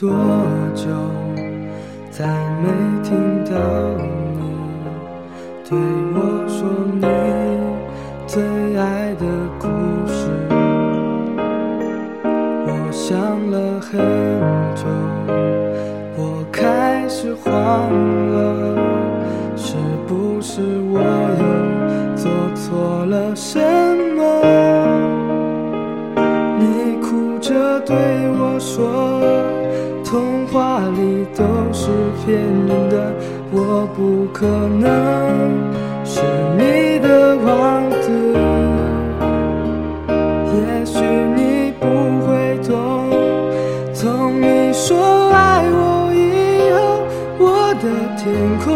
多久，再没听到你对我说你最爱的故事？我想了很久，我开始慌了，是不是我又做错了什么？对我说，童话里都是骗人的，我不可能是你的王子。也许你不会懂，从你说爱我以后，我的天空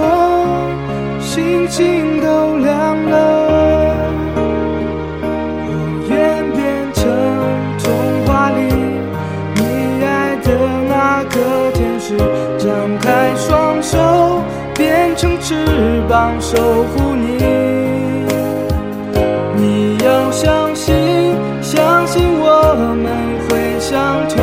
星星都亮了。翅膀守护你。你要相信，相信我们会像童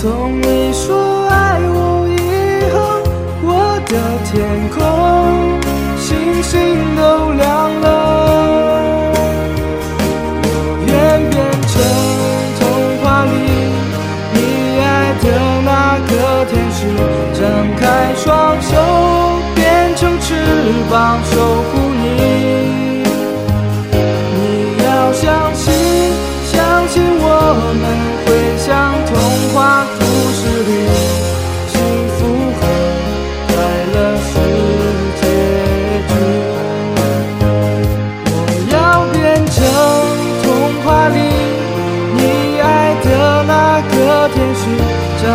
从你说爱我以后，我的天空星星都亮了。我愿变成童话里你爱的那个天使，张开双手，变成翅膀守护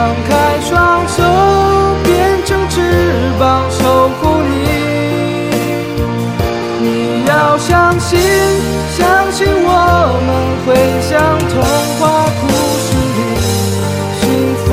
张开双手变成翅膀守护你。你要相信相信我们会像童话故事里幸福